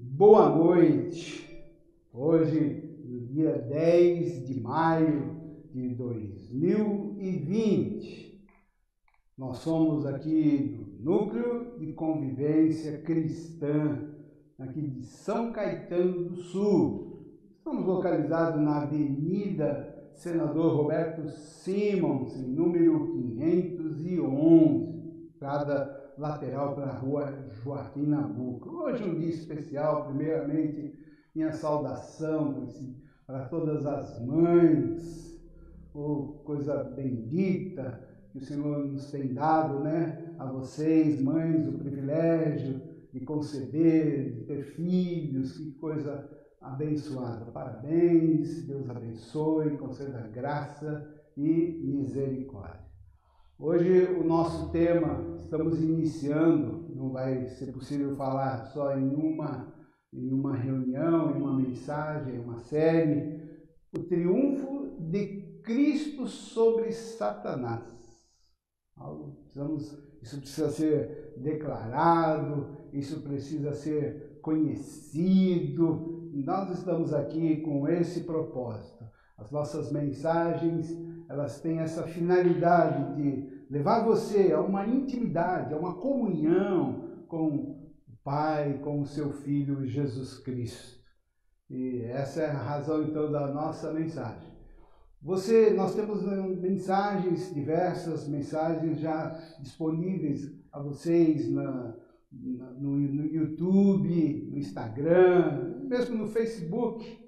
Boa noite. Hoje, no dia 10 de maio de 2020, nós somos aqui do Núcleo de Convivência Cristã, aqui de São Caetano do Sul. Estamos localizados na Avenida Senador Roberto Simons, número 511, cada lateral para a rua Joaquim Nabuco. Hoje um dia especial, primeiramente, minha saudação para todas as mães, oh, coisa bendita que o Senhor nos tem dado, né? A vocês, mães, o privilégio de conceber, de ter filhos, que coisa abençoada. Parabéns, Deus abençoe, conceda graça e misericórdia. Hoje o nosso tema, estamos iniciando, não vai ser possível falar só em uma, em uma reunião, em uma mensagem, em uma série, o triunfo de Cristo sobre Satanás. Isso precisa ser declarado, isso precisa ser conhecido. Nós estamos aqui com esse propósito. As nossas mensagens elas têm essa finalidade de levar você a uma intimidade, a uma comunhão com o Pai, com o seu Filho Jesus Cristo. E essa é a razão então da nossa mensagem. Você, nós temos né, mensagens diversas, mensagens já disponíveis a vocês na, na, no, no YouTube, no Instagram, mesmo no Facebook.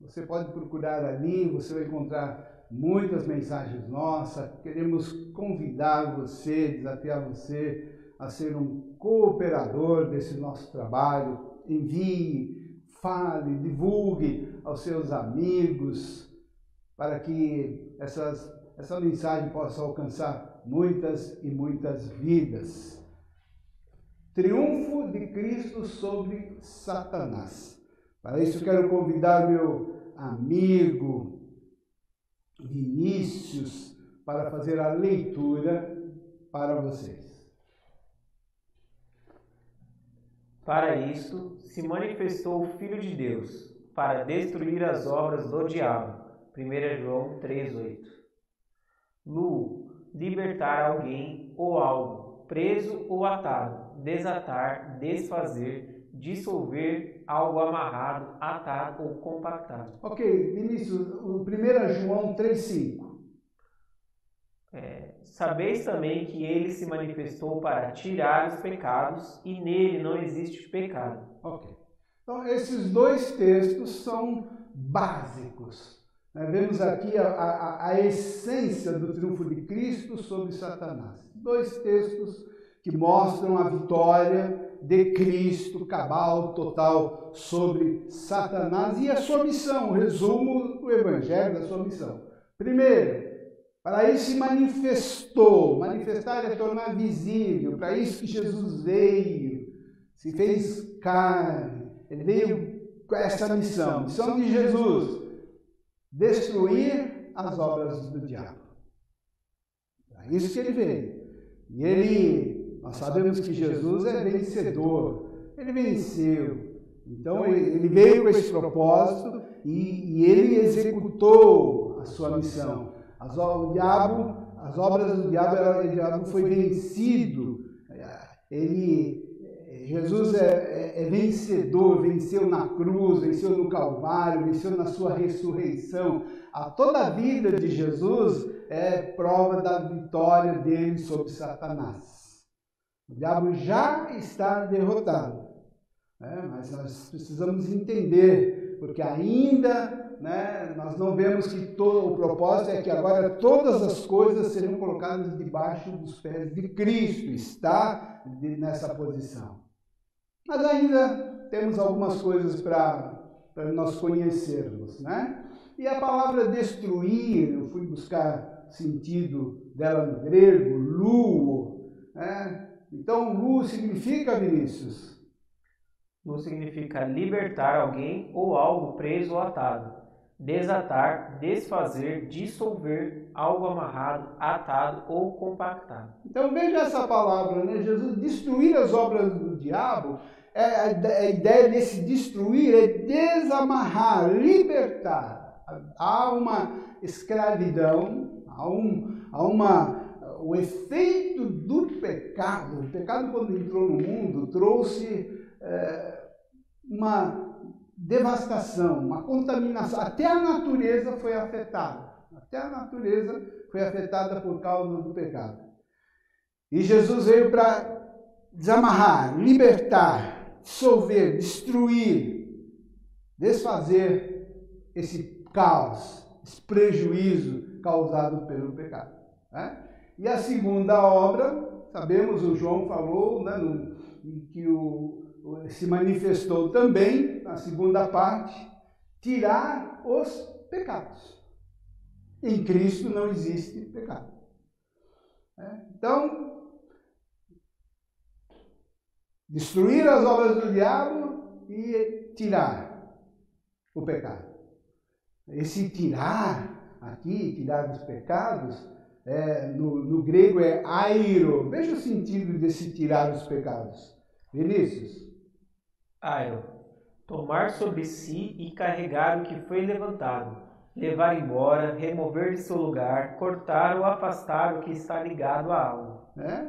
Você pode procurar ali, você vai encontrar muitas mensagens nossas. Queremos convidar você, desafiar você a ser um cooperador desse nosso trabalho. Envie, fale, divulgue aos seus amigos para que essas, essa mensagem possa alcançar muitas e muitas vidas. Triunfo de Cristo sobre Satanás. Para isso, quero convidar meu amigo, Vinícius para fazer a leitura para vocês. Para isto se manifestou o Filho de Deus, para destruir as obras do diabo. 1 João 3,8. Lu, libertar alguém ou algo, preso ou atado, desatar, desfazer, dissolver algo amarrado, atado ou compactado. Ok, Vinícius, o 1 João 3,5. É, sabeis também que ele se manifestou para tirar os pecados e nele não existe pecado. Ok. Então, esses dois textos são básicos. Né? Vemos aqui a, a, a essência do triunfo de Cristo sobre Satanás. Dois textos que mostram a vitória de Cristo cabal, total, sobre Satanás e a sua missão. Resumo do Evangelho da sua missão. Primeiro, para isso se manifestou. Manifestar é tornar visível. Para isso que Jesus veio, se fez carne. Ele veio com essa missão. Missão de Jesus: destruir as obras do diabo. Para isso que ele veio. E ele nós sabemos que Jesus é vencedor, ele venceu. Então ele veio com esse propósito e, e ele executou a sua missão. As, o diabo, as obras do diabo, o diabo foi vencido. Ele, Jesus é, é, é vencedor, venceu na cruz, venceu no Calvário, venceu na sua ressurreição. A toda a vida de Jesus é prova da vitória dele sobre Satanás. O diabo já está derrotado. Né? Mas nós precisamos entender, porque ainda né, nós não vemos que todo, o propósito é que agora todas as coisas serão colocadas debaixo dos pés de Cristo, está nessa posição. Mas ainda temos algumas coisas para nós conhecermos. Né? E a palavra destruir, eu fui buscar sentido dela no grego, luo, né? Então, lu significa, Vinícius? Lu significa libertar alguém ou algo preso ou atado. Desatar, desfazer, dissolver algo amarrado, atado ou compactado. Então veja essa palavra, né? Jesus destruir as obras do diabo é, a ideia desse destruir é desamarrar, libertar. Há uma escravidão, há, um, há uma o efeito pecado, o pecado quando entrou no mundo trouxe é, uma devastação, uma contaminação, até a natureza foi afetada, até a natureza foi afetada por causa do pecado. E Jesus veio para desamarrar, libertar, dissolver, destruir, desfazer esse caos, esse prejuízo causado pelo pecado. Né? E a segunda obra, sabemos, o João falou, né, no, que o, se manifestou também, na segunda parte, tirar os pecados. Em Cristo não existe pecado. É, então, destruir as obras do diabo e tirar o pecado. Esse tirar aqui, tirar os pecados, é, no, no, grego é airo. Veja o sentido desse tirar os pecados. Vinícius. Airo. Tomar sobre si e carregar o que foi levantado, levar embora, remover de seu lugar, cortar ou afastar o que está ligado a algo. É?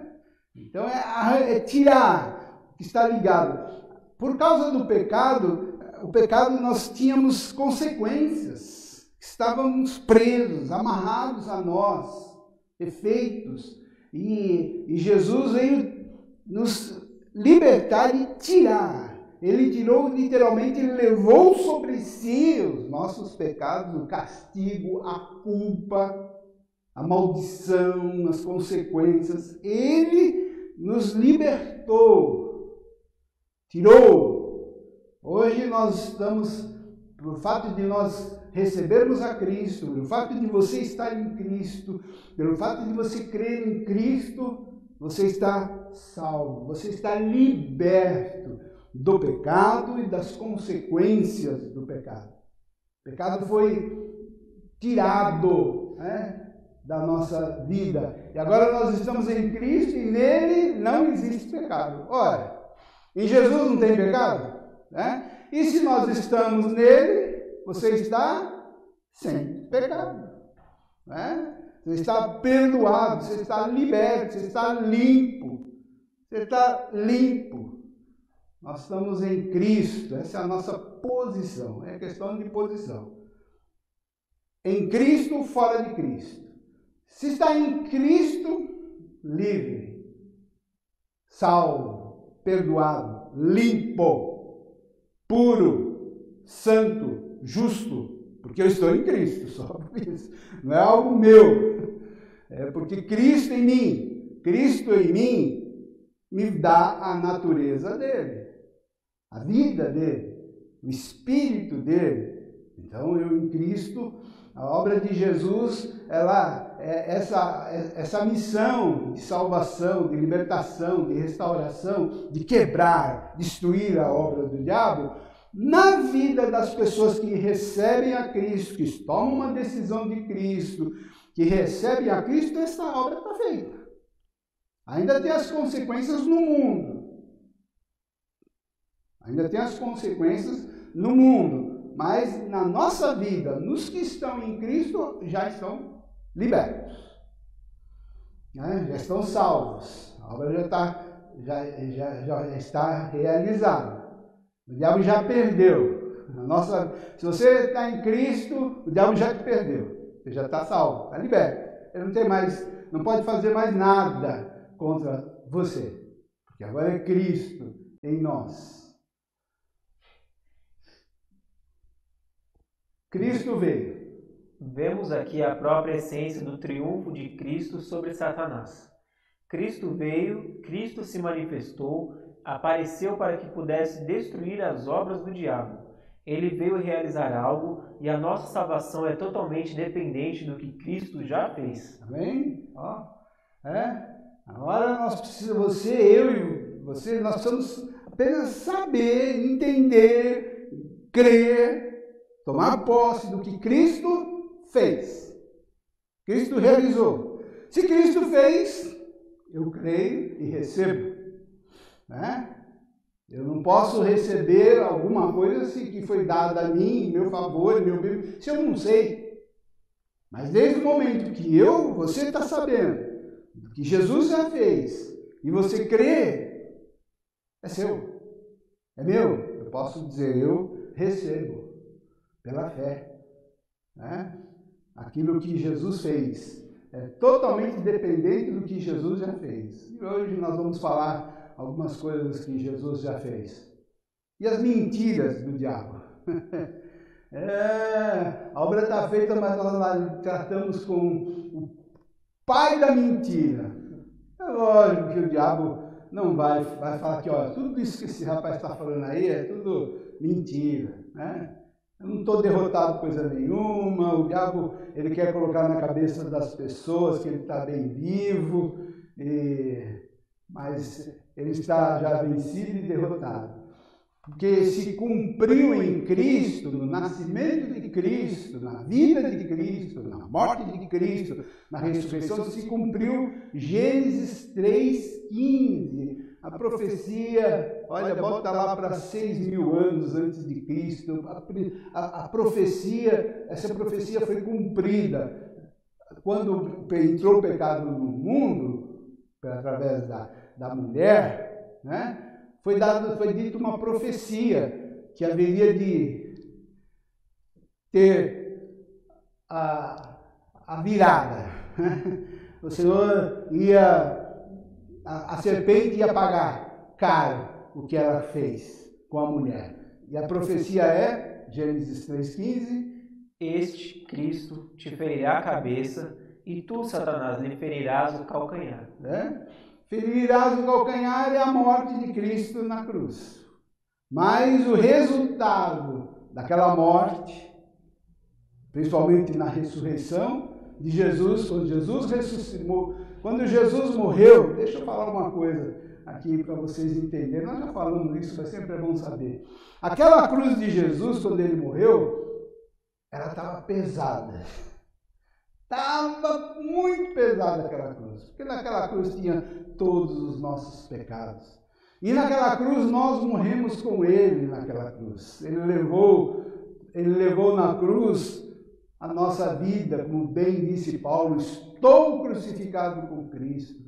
Então é, é tirar o que está ligado. Por causa do pecado, o pecado nós tínhamos consequências. Estávamos presos, amarrados a nós efeitos. E, e Jesus veio nos libertar e tirar. Ele tirou, literalmente, ele levou sobre si os nossos pecados, o castigo, a culpa, a maldição, as consequências. Ele nos libertou, tirou. Hoje nós estamos, por fato de nós recebermos a Cristo, pelo fato de você estar em Cristo, pelo fato de você crer em Cristo, você está salvo, você está liberto do pecado e das consequências do pecado. O pecado foi tirado né, da nossa vida. E agora nós estamos em Cristo e nele não existe pecado. Ora, em Jesus não tem pecado? Né? E se nós estamos nele, você está sem pecado. Né? Você está perdoado, você está liberto, você está limpo. Você está limpo. Nós estamos em Cristo, essa é a nossa posição, é questão de posição. Em Cristo, fora de Cristo. Se está em Cristo, livre, salvo, perdoado, limpo, puro, santo, justo, porque eu estou em Cristo, só por isso. Não é algo meu. É porque Cristo em mim, Cristo em mim, me dá a natureza dele, a vida dele, o espírito dele. Então, eu em Cristo, a obra de Jesus, ela é essa, essa missão de salvação, de libertação, de restauração, de quebrar, destruir a obra do diabo, na vida das pessoas que recebem a Cristo, que tomam uma decisão de Cristo, que recebem a Cristo, essa obra está feita. Ainda tem as consequências no mundo. Ainda tem as consequências no mundo. Mas na nossa vida, nos que estão em Cristo, já estão libertos. Né? Já estão salvos. A obra já já, já, já está realizada. O diabo já perdeu. A nossa, se você está em Cristo, o diabo já te perdeu. Você já está salvo, está liberto. Ele não tem mais, não pode fazer mais nada contra você. Porque agora é Cristo em nós. Cristo veio. Vemos aqui a própria essência do triunfo de Cristo sobre Satanás. Cristo veio, Cristo se manifestou, apareceu para que pudesse destruir as obras do diabo. Ele veio realizar algo e a nossa salvação é totalmente dependente do que Cristo já fez. Amém? Ó, é? Agora nós precisamos, você, eu e você, nós precisamos apenas saber, entender, crer, tomar posse do que Cristo fez. Cristo realizou. Se Cristo fez, eu creio e recebo. Né? Eu não posso receber alguma coisa que foi dada a mim, meu favor, meu bem, se eu não sei. Mas desde o momento que eu, você está sabendo, que Jesus já fez, e você crê, é seu, é meu. Eu posso dizer, eu recebo, pela fé. Né? Aquilo que Jesus fez é totalmente dependente do que Jesus já fez. E hoje nós vamos falar algumas coisas que Jesus já fez. E as mentiras do diabo. É, a obra está feita, mas nós tratamos com o pai da mentira. É lógico que o diabo não vai, vai falar que, olha, tudo isso que esse rapaz está falando aí é tudo mentira, né? Eu não estou derrotado coisa nenhuma, o diabo ele quer colocar na cabeça das pessoas que ele está bem vivo, e... mas ele está já vencido e derrotado porque se cumpriu em Cristo, no nascimento de Cristo, na vida de Cristo, na morte de Cristo, na ressurreição, se cumpriu Gênesis 3,15. A profecia, olha, bota lá para seis mil anos antes de Cristo. A, a, a profecia, essa profecia foi cumprida. Quando entrou o pecado no mundo, através da, da mulher, né? foi dado, foi dito uma profecia que haveria de ter a, a virada. O Senhor ia, a, a serpente ia pagar caro o que ela fez com a mulher. E a profecia é, Gênesis 3,15: Este Cristo te ferirá a cabeça, e tu, Satanás, lhe ferirás o calcanhar. É? Ferirás o calcanhar e a morte de Cristo na cruz. Mas o resultado daquela morte, principalmente na ressurreição de Jesus, quando Jesus ressuscitou, quando Jesus morreu, deixa eu falar uma coisa aqui para vocês entenderem. Nós já falamos isso, mas sempre é bom saber. Aquela cruz de Jesus, quando ele morreu, ela estava pesada. Estava muito pesada aquela cruz, porque naquela cruz tinha todos os nossos pecados. E naquela cruz nós morremos com Ele naquela cruz. Ele levou, ele levou na cruz a nossa vida, como bem disse Paulo, estou crucificado com Cristo.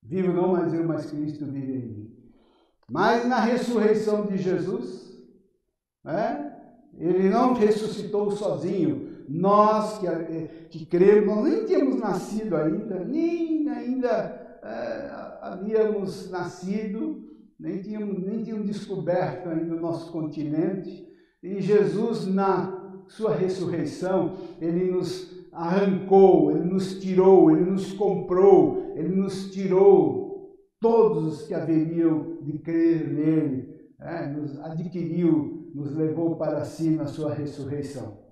Vivo não mais eu, mas Cristo vive em mim. Mas na ressurreição de Jesus, né, ele não ressuscitou sozinho, nós que, eh, que cremos, nós nem tínhamos nascido ainda, nem ainda é, havíamos nascido, nem tínhamos, nem tínhamos descoberto ainda o nosso continente, e Jesus, na sua ressurreição, ele nos arrancou, ele nos tirou, ele nos comprou, ele nos tirou todos os que haveriam de crer nele, é, nos adquiriu, nos levou para si na sua ressurreição.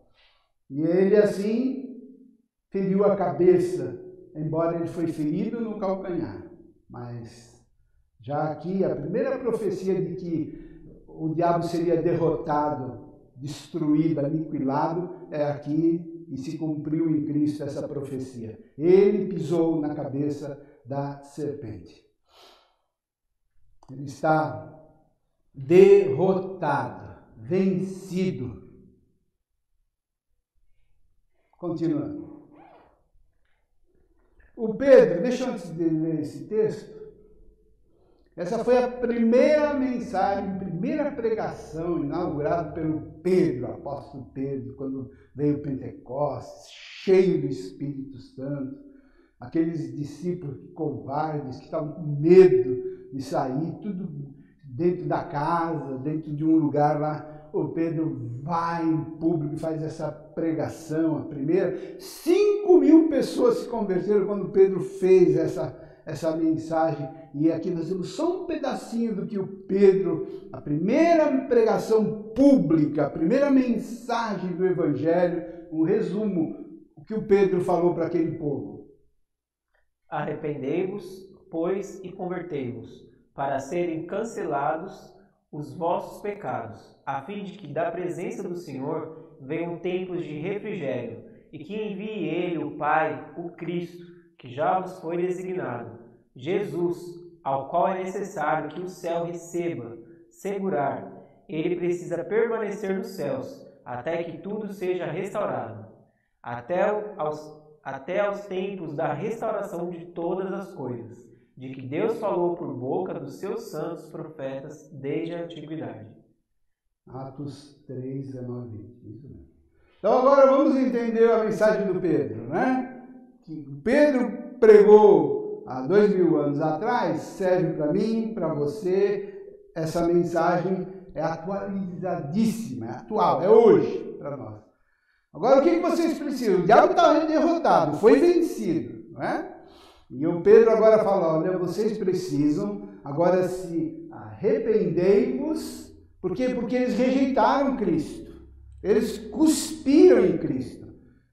E ele assim feriu a cabeça, embora ele foi ferido no calcanhar. Mas já aqui a primeira profecia de que o diabo seria derrotado, destruído, aniquilado, é aqui e se cumpriu em Cristo essa profecia. Ele pisou na cabeça da serpente. Ele está derrotado, vencido Continuando. O Pedro, deixa eu antes de ler esse texto, essa foi a primeira mensagem, primeira pregação inaugurada pelo Pedro, apóstolo Pedro, quando veio Pentecostes, cheio do Espírito Santo. Aqueles discípulos covardes que estavam com medo de sair, tudo dentro da casa, dentro de um lugar lá o Pedro vai em público e faz essa pregação, a primeira. Cinco mil pessoas se converteram quando Pedro fez essa, essa mensagem. E aqui nós temos só um pedacinho do que o Pedro, a primeira pregação pública, a primeira mensagem do Evangelho, um resumo, o que o Pedro falou para aquele povo. Arrependei-vos, pois, e convertei-vos, para serem cancelados os vossos pecados, a fim de que da presença do Senhor venham tempos de refrigério, e que envie ele, o Pai, o Cristo, que já vos foi designado, Jesus, ao qual é necessário que o céu receba, segurar. Ele precisa permanecer nos céus, até que tudo seja restaurado, até aos, até aos tempos da restauração de todas as coisas, de que Deus falou por boca dos seus santos profetas desde a antiguidade. Atos 3, 19 20. Isso mesmo. Então agora vamos entender a mensagem do Pedro, né? Que Pedro pregou há dois mil anos atrás, serve para mim, para você. Essa mensagem é atualizadíssima, é atual, é hoje para nós. Agora o que, vocês precisam? O diabo está derrotado, foi vencido, não é? E o Pedro agora fala: olha, vocês precisam agora se arrependei-vos, por quê? Porque eles rejeitaram Cristo. Eles cuspiram em Cristo.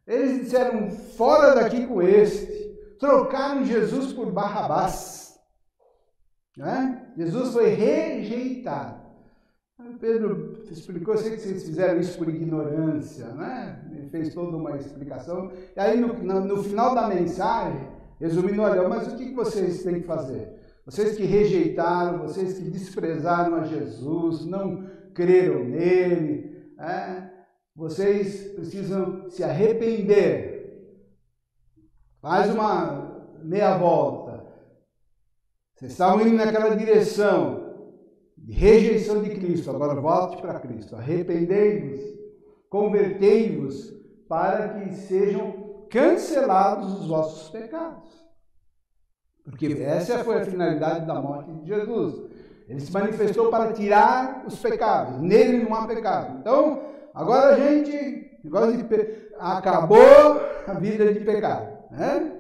Eles disseram: fora daqui com este. Trocaram Jesus por Barrabás. Né? Jesus foi rejeitado. Pedro explicou, eu sei que vocês fizeram isso por ignorância, né? Ele fez toda uma explicação. E aí, no, no, no final da mensagem, resumindo, olha, mas o que vocês têm que fazer? Vocês que rejeitaram, vocês que desprezaram a Jesus, não creram nele, né? vocês precisam se arrepender. Faz uma meia volta. Vocês estavam indo naquela direção de rejeição de Cristo, agora volte para Cristo. Arrependei-vos, convertei-vos para que sejam cancelados os vossos pecados. Porque essa foi a finalidade da morte de Jesus. Ele se manifestou para tirar os pecados. Nele não há pecado. Então, agora a gente acabou a vida de pecado. Né?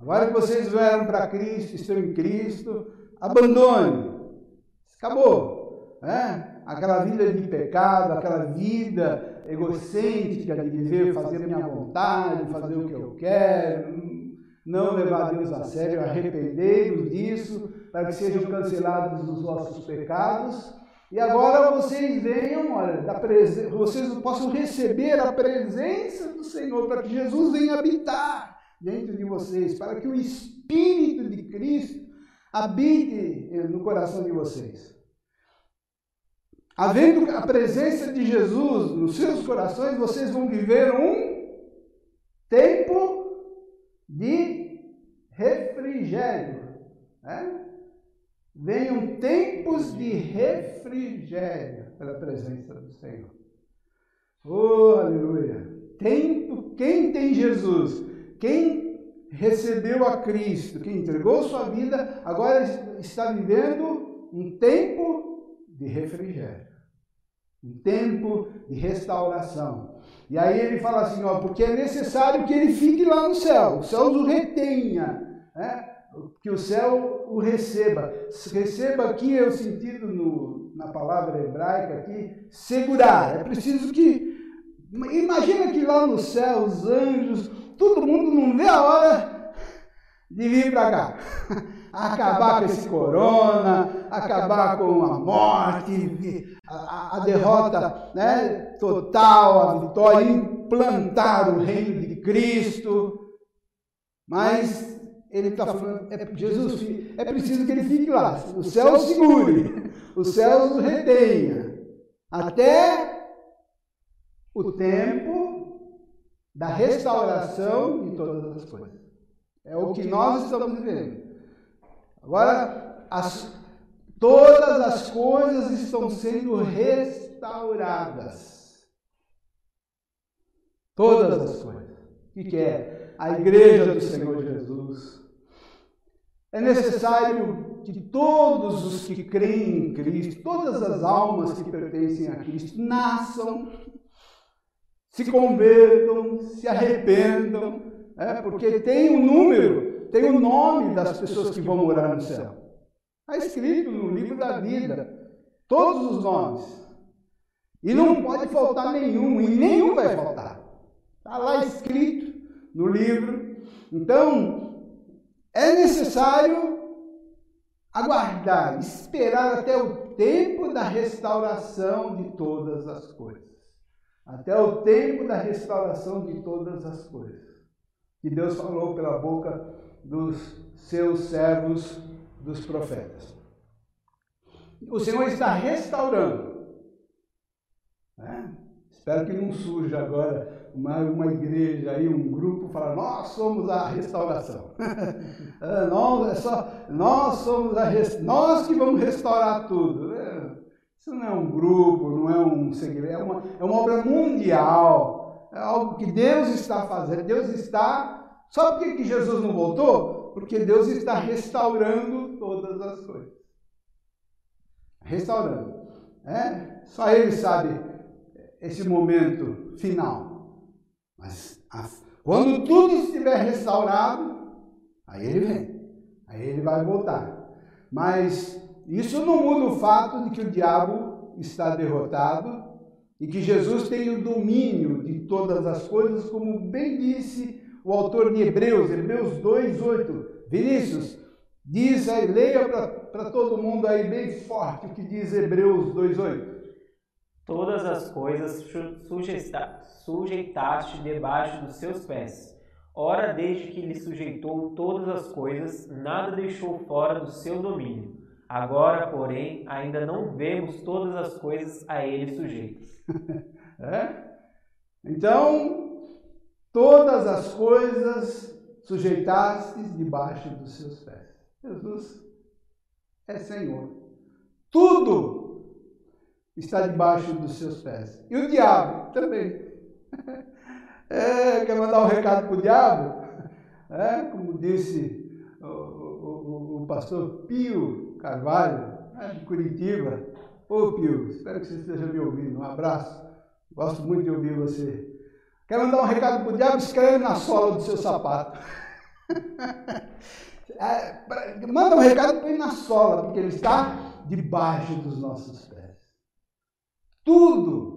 Agora que vocês vieram para Cristo, estão em Cristo, abandone. Acabou. Né? Aquela vida de pecado, aquela vida egocêntrica de viver, fazer minha vontade, fazer o que eu quero, não levar Deus a sério, arrependei-vos disso, para que sejam cancelados os vossos pecados. E agora vocês venham, olha, da presen vocês possam receber a presença do Senhor, para que Jesus venha habitar dentro de vocês, para que o Espírito de Cristo habite no coração de vocês. Havendo a presença de Jesus nos seus corações, vocês vão viver um tempo de refrigério. Né? Venham tempos de refrigério pela presença do Senhor. Oh, aleluia! Tempo, quem tem Jesus, quem recebeu a Cristo, quem entregou sua vida, agora está vivendo um tempo de refrigério, um tempo de restauração, e aí ele fala assim, ó, porque é necessário que ele fique lá no céu, o céu o retenha, né? que o céu o receba. Receba aqui é o sentido no, na palavra hebraica aqui, segurar. É preciso que. Imagina que lá no céu os anjos, todo mundo não vê a hora de vir para cá. acabar com esse corona, acabar com a morte, a, a derrota né, total, a vitória, implantar o reino de Cristo. Mas ele está falando, é, Jesus, é preciso que ele fique lá, o céu segure, o céu o retenha, até o tempo da restauração de todas as coisas. É o que nós estamos vivendo. Agora, as, todas as coisas estão sendo restauradas. Todas as coisas. O que é? A igreja do Senhor Jesus. É necessário que todos os que creem em Cristo, todas as almas que pertencem a Cristo, nasçam, se convertam, se arrependam, é, porque tem um número tem o nome das pessoas que vão morar no céu. Está escrito no livro da vida, todos os nomes. E não pode faltar nenhum, e nenhum vai faltar. Está lá escrito no livro. Então, é necessário aguardar, esperar até o tempo da restauração de todas as coisas. Até o tempo da restauração de todas as coisas. Que Deus falou pela boca dos seus servos, dos profetas. o Senhor está restaurando. É? Espero que não surja agora uma, uma igreja aí, um grupo, falar, nós somos a restauração. é, nós, é só, nós somos a nós que vamos restaurar tudo. É, isso não é um grupo, não é um segredo, é uma, é uma obra mundial. É algo que Deus está fazendo. Deus está. Sabe por que Jesus não voltou? Porque Deus está restaurando todas as coisas. Restaurando. É? Só Ele sabe esse momento final. Mas quando tudo estiver restaurado, aí Ele vem. Aí Ele vai voltar. Mas isso não muda o fato de que o diabo está derrotado e que Jesus tem o domínio de todas as coisas, como bem disse o autor de Hebreus, Hebreus 2:8. Vinícius, diz aí, leia para todo mundo aí bem forte o que diz Hebreus 2:8. Todas as coisas sujeitaste debaixo dos seus pés. Ora, desde que lhe sujeitou todas as coisas, nada deixou fora do seu domínio. Agora, porém, ainda não vemos todas as coisas a ele sujeitas. é? Então, todas as coisas sujeitastes debaixo dos seus pés. Jesus é Senhor. Tudo está debaixo dos seus pés. E o diabo também. É, quer mandar um recado para o diabo? É, como disse o, o, o pastor Pio Carvalho, né, de Curitiba. Ô Pio, espero que você esteja me ouvindo. Um abraço. Gosto muito de ouvir você. Quero mandar um recado para o diabo, escreve na sola do seu sapato. é, manda um recado para ele na sola, porque ele está debaixo dos nossos pés. Tudo,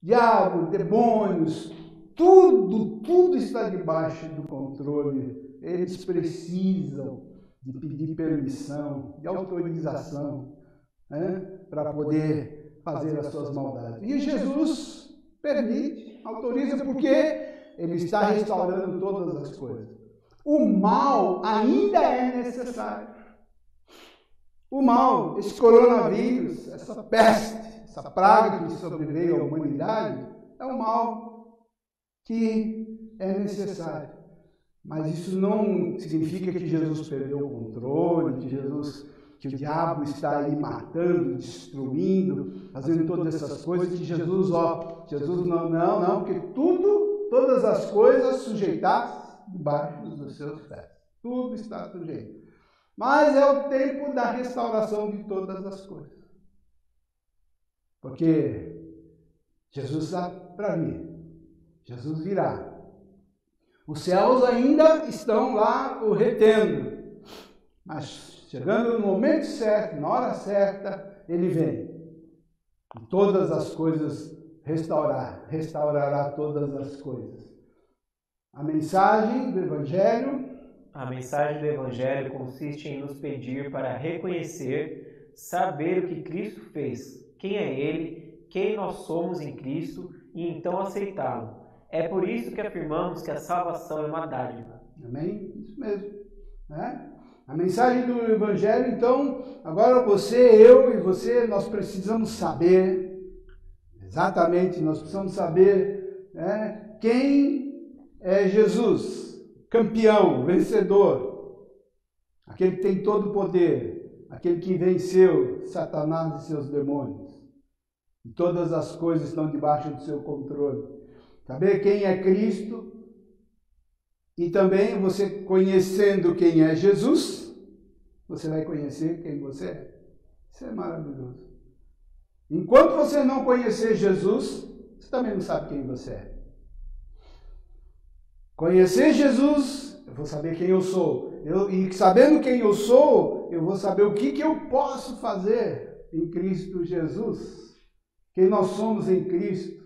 diabo, demônios, tudo, tudo está debaixo do controle. Eles precisam de pedir permissão, de autorização, né, para poder fazer as suas maldades. E Jesus permite, autoriza, porque Ele está restaurando todas as coisas. O mal ainda é necessário. O mal, esse coronavírus, essa peste, essa praga que sobreveio à humanidade, é um mal que é necessário. Mas isso não significa que Jesus perdeu o controle, que Jesus, que o diabo está aí matando, destruindo, fazendo todas essas coisas, que Jesus, ó, Jesus não, não, não, porque tudo, todas as coisas sujeitadas debaixo dos seus pés. Tudo está sujeito. Mas é o tempo da restauração de todas as coisas. Porque Jesus está para vir. Jesus virá. Os céus ainda estão lá o retendo. Mas chegando no momento certo, na hora certa, ele vem. E todas as coisas restaurar, restaurará todas as coisas. A mensagem do Evangelho. A mensagem do Evangelho consiste em nos pedir para reconhecer, saber o que Cristo fez, quem é Ele, quem nós somos em Cristo e então aceitá-lo é por isso que afirmamos que a salvação é uma dádiva. Amém? Isso mesmo. Né? A mensagem do Evangelho, então, agora você, eu e você, nós precisamos saber, exatamente, nós precisamos saber né, quem é Jesus, campeão, vencedor, aquele que tem todo o poder, aquele que venceu Satanás e seus demônios. E todas as coisas estão debaixo do seu controle saber quem é Cristo e também você conhecendo quem é Jesus, você vai conhecer quem você é. Isso é maravilhoso. Enquanto você não conhecer Jesus, você também não sabe quem você é. Conhecer Jesus, eu vou saber quem eu sou. Eu, e sabendo quem eu sou, eu vou saber o que, que eu posso fazer em Cristo Jesus. Quem nós somos em Cristo.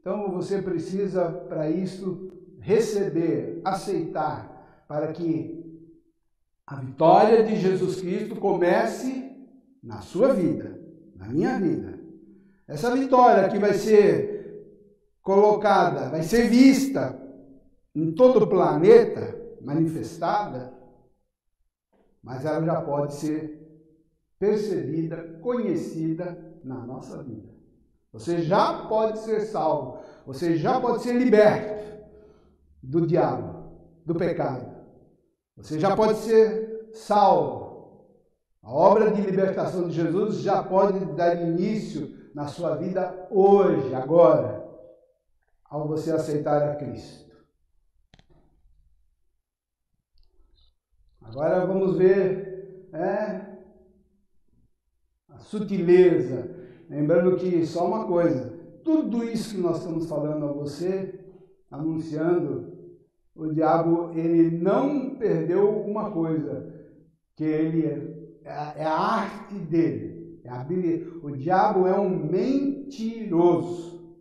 Então você precisa, para isso, receber, aceitar, para que a vitória de Jesus Cristo comece na sua vida, na minha vida. Essa vitória que vai ser colocada, vai ser vista em todo o planeta, manifestada, mas ela já pode ser percebida, conhecida na nossa vida. Você já pode ser salvo, você já pode ser liberto do diabo, do pecado. Você já pode ser salvo. A obra de libertação de Jesus já pode dar início na sua vida hoje, agora, ao você aceitar a Cristo. Agora vamos ver é, a sutileza. Lembrando que só uma coisa, tudo isso que nós estamos falando a você, anunciando, o diabo ele não perdeu uma coisa, que ele é, é a arte dele. É o diabo é um mentiroso.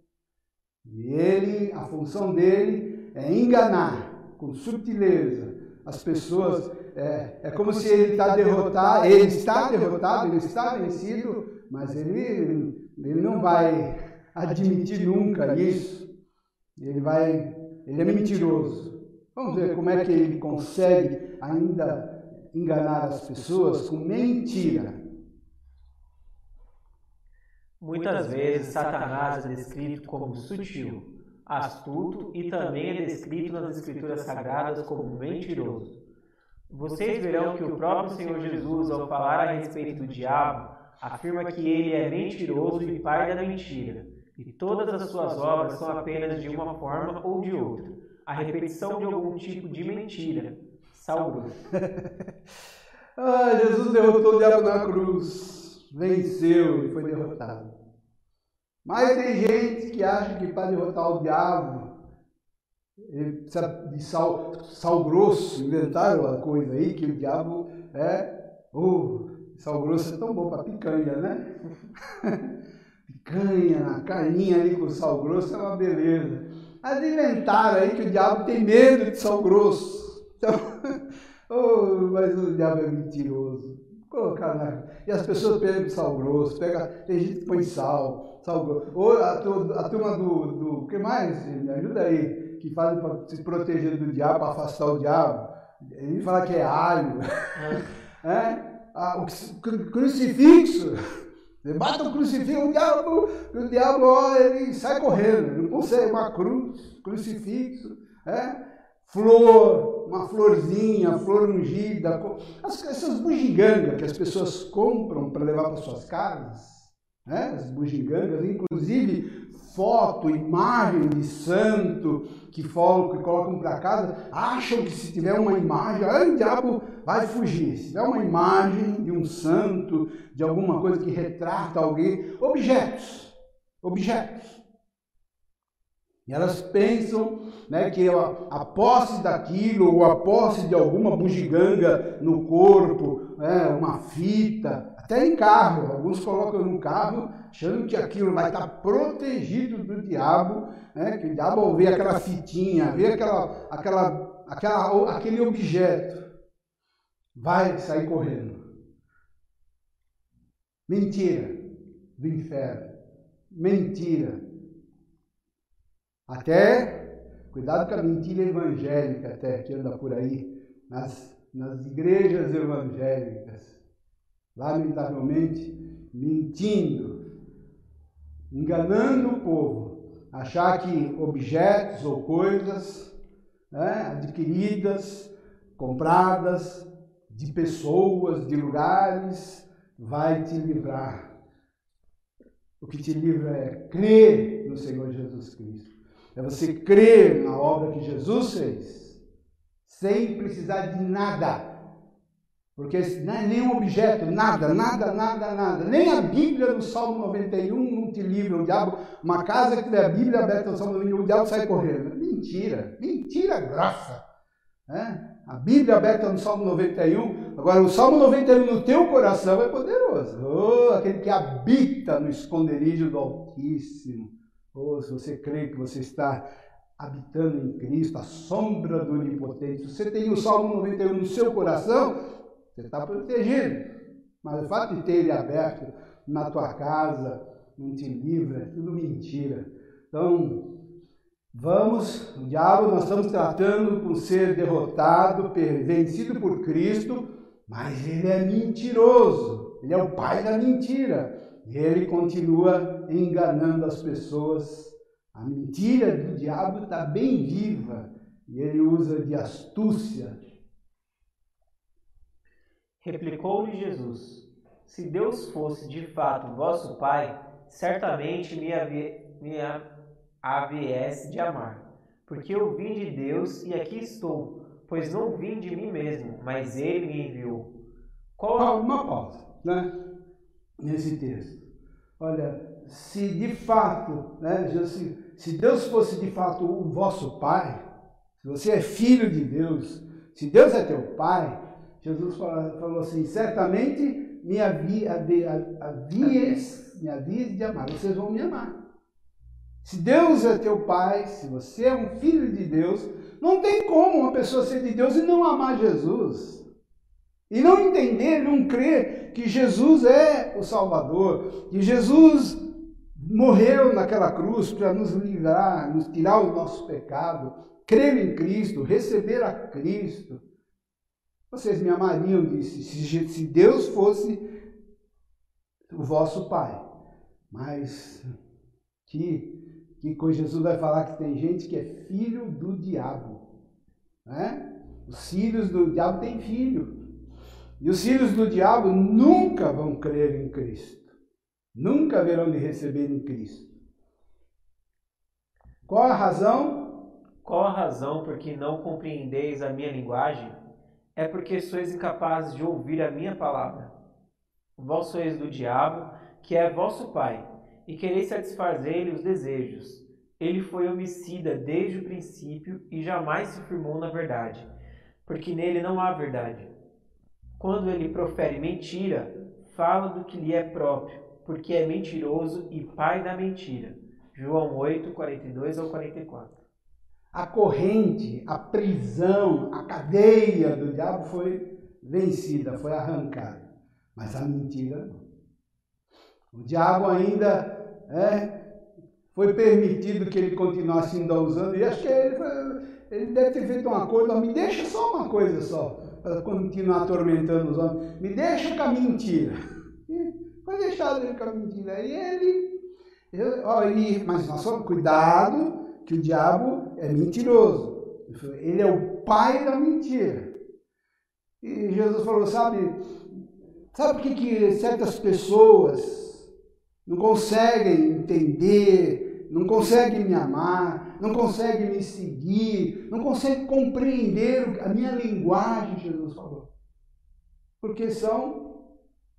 E ele, a função dele é enganar com sutileza as pessoas é, é como se ele está derrotado, ele está derrotado, ele está vencido, mas ele, ele não vai admitir nunca isso. Ele vai, ele é mentiroso. Vamos ver como é que ele consegue ainda enganar as pessoas com mentira. Muitas vezes Satanás é descrito como sutil, astuto e também é descrito nas Escrituras Sagradas como mentiroso. Vocês verão que o próprio Senhor Jesus, ao falar a respeito do diabo, afirma que ele é mentiroso e pai da mentira, e todas as suas obras são apenas de uma forma ou de outra, a repetição de algum tipo de mentira. Salvo. ah, Jesus derrotou o diabo na cruz, venceu e foi derrotado. Mas tem gente que acha que para derrotar o diabo de sal, sal grosso, inventaram uma coisa aí que o diabo é. Oh, sal grosso é tão bom para picanha, né? picanha, a carninha ali com sal grosso é uma beleza. Mas inventaram aí que o diabo tem medo de sal grosso. Então, oh, mas o diabo é mentiroso. Colocar na... E as pessoas pegam sal grosso, pega, tem gente que põe sal, sal grosso. Ou a, a turma do, do. Que mais? Me ajuda aí que fazem para se proteger do diabo, para afastar o diabo. Ele fala que é alho. É. é? Ah, o crucifixo. Você bata o crucifixo, o diabo, o diabo ó, ele sai correndo. Não consegue uma cruz, crucifixo. É? Flor, uma florzinha, flor ungida. As, essas bugigangas que as pessoas compram para levar para suas casas. Né? As bugigangas, inclusive foto, imagem de santo que, falam, que colocam para casa, acham que se tiver uma imagem, o diabo vai fugir. Se tiver uma imagem de um santo, de alguma coisa que retrata alguém, objetos, objetos. E elas pensam né, que a, a posse daquilo, ou a posse de alguma bugiganga no corpo, né, uma fita, até em carro, alguns colocam no carro achando que aquilo vai estar protegido do diabo, né? que o diabo ao ver aquela fitinha, ver aquela, aquela, aquela, aquele objeto, vai sair correndo. Mentira do inferno. Mentira. Até, cuidado com a mentira evangélica até que anda por aí, nas, nas igrejas evangélicas. Lamentavelmente, mentindo enganando o povo, achar que objetos ou coisas né, adquiridas, compradas, de pessoas, de lugares, vai te livrar. O que te livra é crer no Senhor Jesus Cristo. É você crer na obra que Jesus fez, sem precisar de nada porque não é nenhum objeto, nada, nada, nada, nada. Nem a Bíblia no Salmo 91 não te livra. O diabo, uma casa que tiver a Bíblia aberta no Salmo 91, o diabo sai correndo. Mentira, mentira grossa. É? A Bíblia aberta no Salmo 91. Agora, o Salmo 91 no teu coração é poderoso. Oh, aquele que habita no esconderijo do Altíssimo. Oh, se você crê que você está habitando em Cristo, a sombra do Onipotente. Você tem o Salmo 91 no seu coração, você está protegido. Mas o fato de ter ele aberto na tua casa não te livra, é tudo mentira. Então, vamos, o diabo nós estamos tratando com ser derrotado, vencido por Cristo, mas ele é mentiroso. ele é o pai da mentira. E ele continua enganando as pessoas. A mentira do diabo está bem viva e ele usa de astúcia. Replicou-lhe Jesus: Se Deus fosse de fato vosso Pai, certamente me, haviesse de amar, porque eu vim de Deus e aqui estou, pois não vim de mim mesmo, mas Ele me enviou. Qual uma pausa, né? Nesse texto. Olha, se de fato, né, se Deus fosse de fato o vosso Pai, se você é filho de Deus, se Deus é teu Pai, Jesus falou assim: certamente me havias me havias de amar, vocês vão me amar. Se Deus é teu pai, se você é um filho de Deus, não tem como uma pessoa ser de Deus e não amar Jesus. E não entender, não crer que Jesus é o Salvador, que Jesus morreu naquela cruz para nos livrar, nos tirar o nosso pecado, crer em Cristo, receber a Cristo. Vocês me amariam, disse, se Deus fosse o vosso Pai. Mas que que com Jesus vai falar que tem gente que é filho do diabo. Né? Os filhos do diabo têm filho. E os filhos do diabo nunca vão crer em Cristo. Nunca verão de receber em Cristo. Qual a razão? Qual a razão porque não compreendeis a minha linguagem? É porque sois incapazes de ouvir a minha palavra. Vós sois do diabo, que é vosso pai e querer satisfazer-lhe os desejos. Ele foi homicida desde o princípio e jamais se firmou na verdade, porque nele não há verdade. Quando ele profere mentira, fala do que lhe é próprio, porque é mentiroso e pai da mentira. João 8, 42 ao 44. A corrente, a prisão, a cadeia do diabo foi vencida, foi arrancada. Mas a mentira não. O diabo ainda é, foi permitido que ele continuasse ainda usando, e acho que ele, ele deve ter feito uma coisa, me deixa só uma coisa só, para continuar atormentando os homens, me deixa com a mentira. Foi deixado ele com a mentira. E ele, eu, ó, mas nós só cuidado, que o diabo é mentiroso. Ele é o pai da mentira. E Jesus falou, sabe, sabe por que, que certas pessoas não conseguem entender, não conseguem me amar, não conseguem me seguir, não conseguem compreender a minha linguagem, Jesus falou. Porque são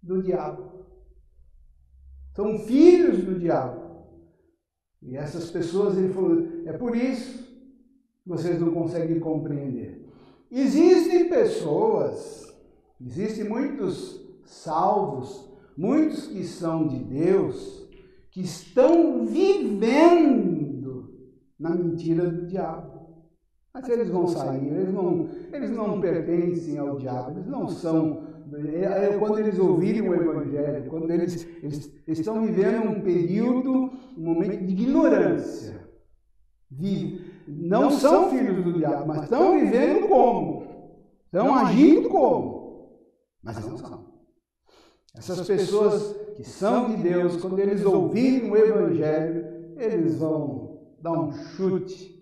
do diabo. São filhos do diabo. E essas pessoas, ele falou, é por isso que vocês não conseguem compreender. Existem pessoas, existem muitos salvos muitos que são de Deus, que estão vivendo na mentira do diabo. Mas eles vão sair, eles não, eles não pertencem ao diabo, eles não são. Quando eles ouvirem o Evangelho, quando eles, eles estão vivendo um período, um momento de ignorância. não são filhos do diabo, mas estão vivendo como? Estão agindo como? Mas não são. Essas pessoas que são de Deus, quando eles ouvirem o Evangelho, eles vão dar um chute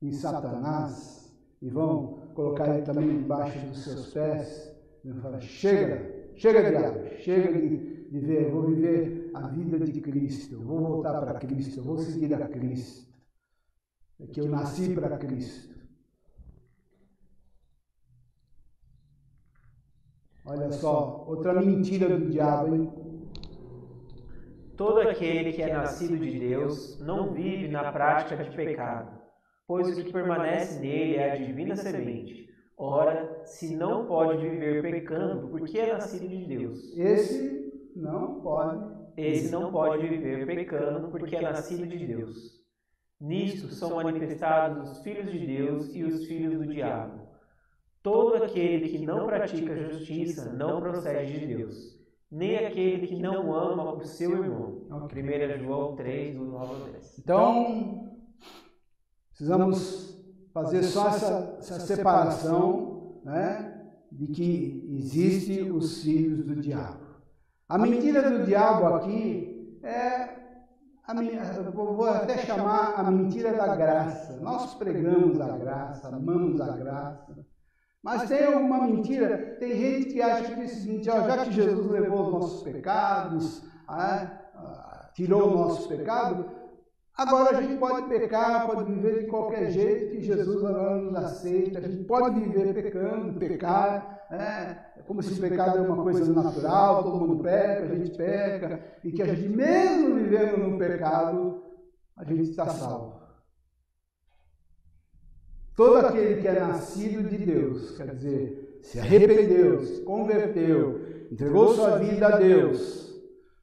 em Satanás e vão colocar ele também debaixo dos seus pés e vão falar: chega, chega, diabo, chega de viver, vou viver a vida de Cristo, eu vou voltar para Cristo, eu vou seguir a Cristo. É que eu nasci para Cristo. Olha só, outra mentira do diabo, hein? Todo aquele que é nascido de Deus não vive na prática de pecado, pois o que permanece nele é a divina semente. Ora, se não pode viver pecando, porque é nascido de Deus. Esse não pode. Esse não pode viver pecando, porque é nascido de Deus. Nisto são manifestados os filhos de Deus e os filhos do diabo. Todo aquele que não pratica justiça não procede de Deus, nem aquele que não ama o seu irmão. 1 João 3, do 9 ao 10. Então, precisamos fazer só essa, essa separação, né? de que existe os filhos do diabo. A mentira do diabo aqui é a, vou até chamar a mentira da graça. Nós pregamos a graça, amamos a graça. Mas tem alguma mentira, tem gente que acha que é o seguinte, ó, já que Jesus levou os nossos pecados, ah, tirou o nosso pecado, agora a gente pode pecar, pode viver de qualquer jeito, que Jesus agora nos aceita, a gente pode viver pecando, pecar, é, é como se o pecado é uma coisa natural, todo mundo peca, a gente peca, e que a gente, mesmo vivendo no pecado, a gente está salvo. Todo aquele que é nascido de Deus, quer dizer, se arrependeu, se converteu, entregou sua vida a Deus,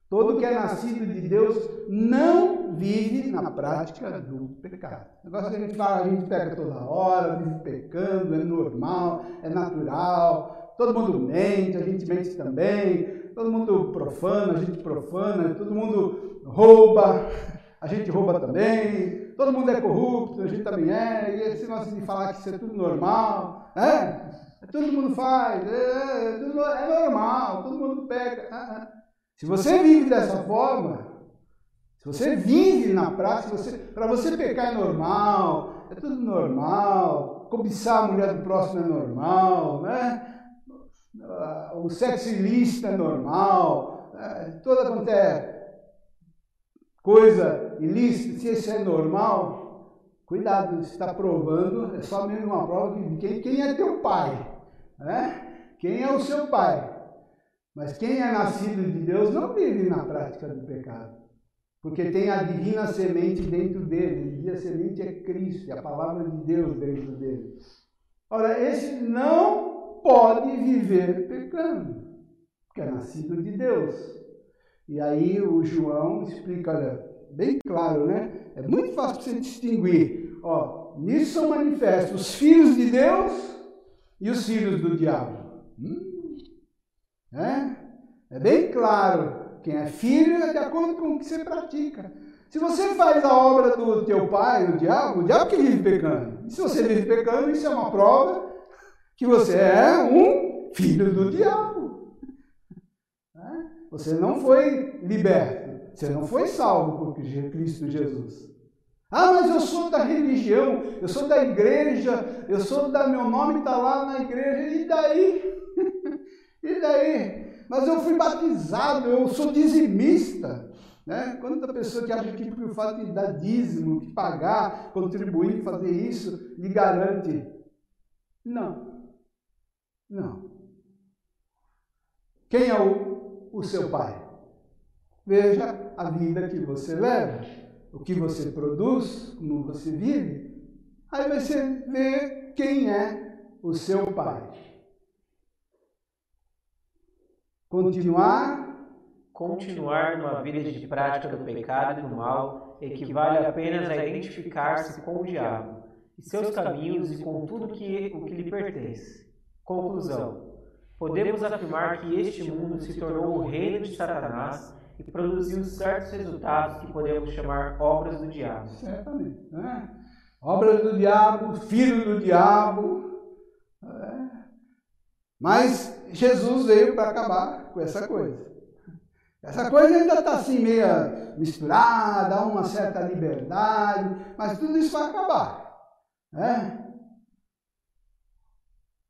todo que é nascido de Deus não vive na prática do pecado. O negócio que a gente fala, a gente peca toda hora, vive pecando, é normal, é natural, todo mundo mente, a gente mente também, todo mundo profana, a gente profana, todo mundo rouba, a gente rouba também, todo mundo é corrupto, a gente também é, e esse negócio de falar que isso é tudo normal, é? Todo mundo faz, é, é, é normal, todo mundo peca. Se você vive dessa forma, se você vive na prática, para você pecar é normal, é tudo normal, cobiçar a mulher do próximo é normal, né? o sexo ilícito é normal, é, toda quanto é coisa ilícita, se isso é normal, cuidado, você está provando, é só mesmo uma prova de quem, quem é teu pai, né? Quem é o seu pai? Mas quem é nascido de Deus não vive na prática do pecado, porque tem a divina semente dentro dele, a divina semente é Cristo, é a palavra de Deus dentro dele. Ora, esse não pode viver pecando, porque é nascido de Deus. E aí o João explica, olha, bem claro, né? É muito fácil você distinguir. Ó, nisso são manifestos os filhos de Deus e os filhos do diabo. Hum? É? é bem claro. Quem é filho é de acordo com o que você pratica. Se você faz a obra do teu pai, o diabo, o diabo que vive pecando. E se você vive pecando, isso é uma prova que você é um filho do diabo. Você não foi liberto. Você não foi salvo por Cristo Jesus. Ah, mas eu sou da religião, eu sou da igreja, eu sou da. Meu nome está lá na igreja, e daí? e daí? Mas eu fui batizado, eu sou dizimista. Né? Quanta pessoa que acha que por fato de dar dízimo, de pagar, contribuir, fazer isso, lhe garante. Não. Não. Quem é o o seu pai. Veja a vida que você leva, o que você produz, como você vive. Aí você vê quem é o seu pai. Continuar. Continuar numa vida de prática do pecado e do mal equivale apenas a identificar-se com o diabo e seus caminhos e com tudo que, o que lhe pertence. Conclusão podemos afirmar que este mundo se tornou o reino de Satanás e produziu certos resultados que podemos chamar obras do diabo. Certamente. Né? Obras do diabo, filho do diabo. É. Mas Jesus veio para acabar com essa coisa. Essa coisa ainda está assim meio misturada, há uma certa liberdade, mas tudo isso vai acabar. Né?